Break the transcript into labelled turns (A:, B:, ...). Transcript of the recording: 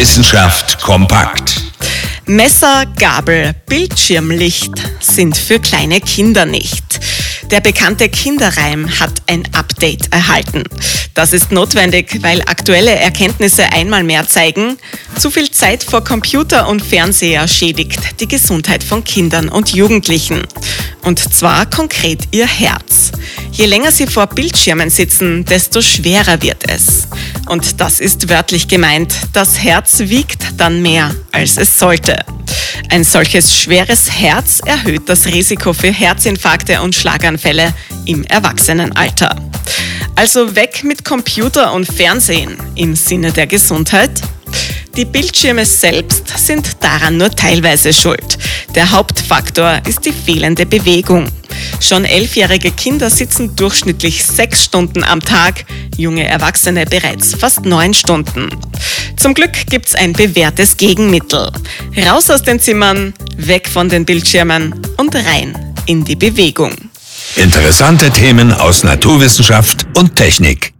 A: Wissenschaft kompakt.
B: Messer, Gabel, Bildschirmlicht sind für kleine Kinder nicht. Der bekannte Kinderreim hat ein Update erhalten. Das ist notwendig, weil aktuelle Erkenntnisse einmal mehr zeigen, zu viel Zeit vor Computer und Fernseher schädigt die Gesundheit von Kindern und Jugendlichen. Und zwar konkret ihr Herz. Je länger sie vor Bildschirmen sitzen, desto schwerer wird es. Und das ist wörtlich gemeint. Das Herz wiegt dann mehr, als es sollte. Ein solches schweres Herz erhöht das Risiko für Herzinfarkte und Schlaganfälle im Erwachsenenalter. Also weg mit Computer und Fernsehen im Sinne der Gesundheit. Die Bildschirme selbst sind daran nur teilweise schuld. Der Hauptfaktor ist die fehlende Bewegung. Schon elfjährige Kinder sitzen durchschnittlich sechs Stunden am Tag, junge Erwachsene bereits fast neun Stunden. Zum Glück gibt's ein bewährtes Gegenmittel. Raus aus den Zimmern, weg von den Bildschirmen und rein in die Bewegung.
A: Interessante Themen aus Naturwissenschaft und Technik.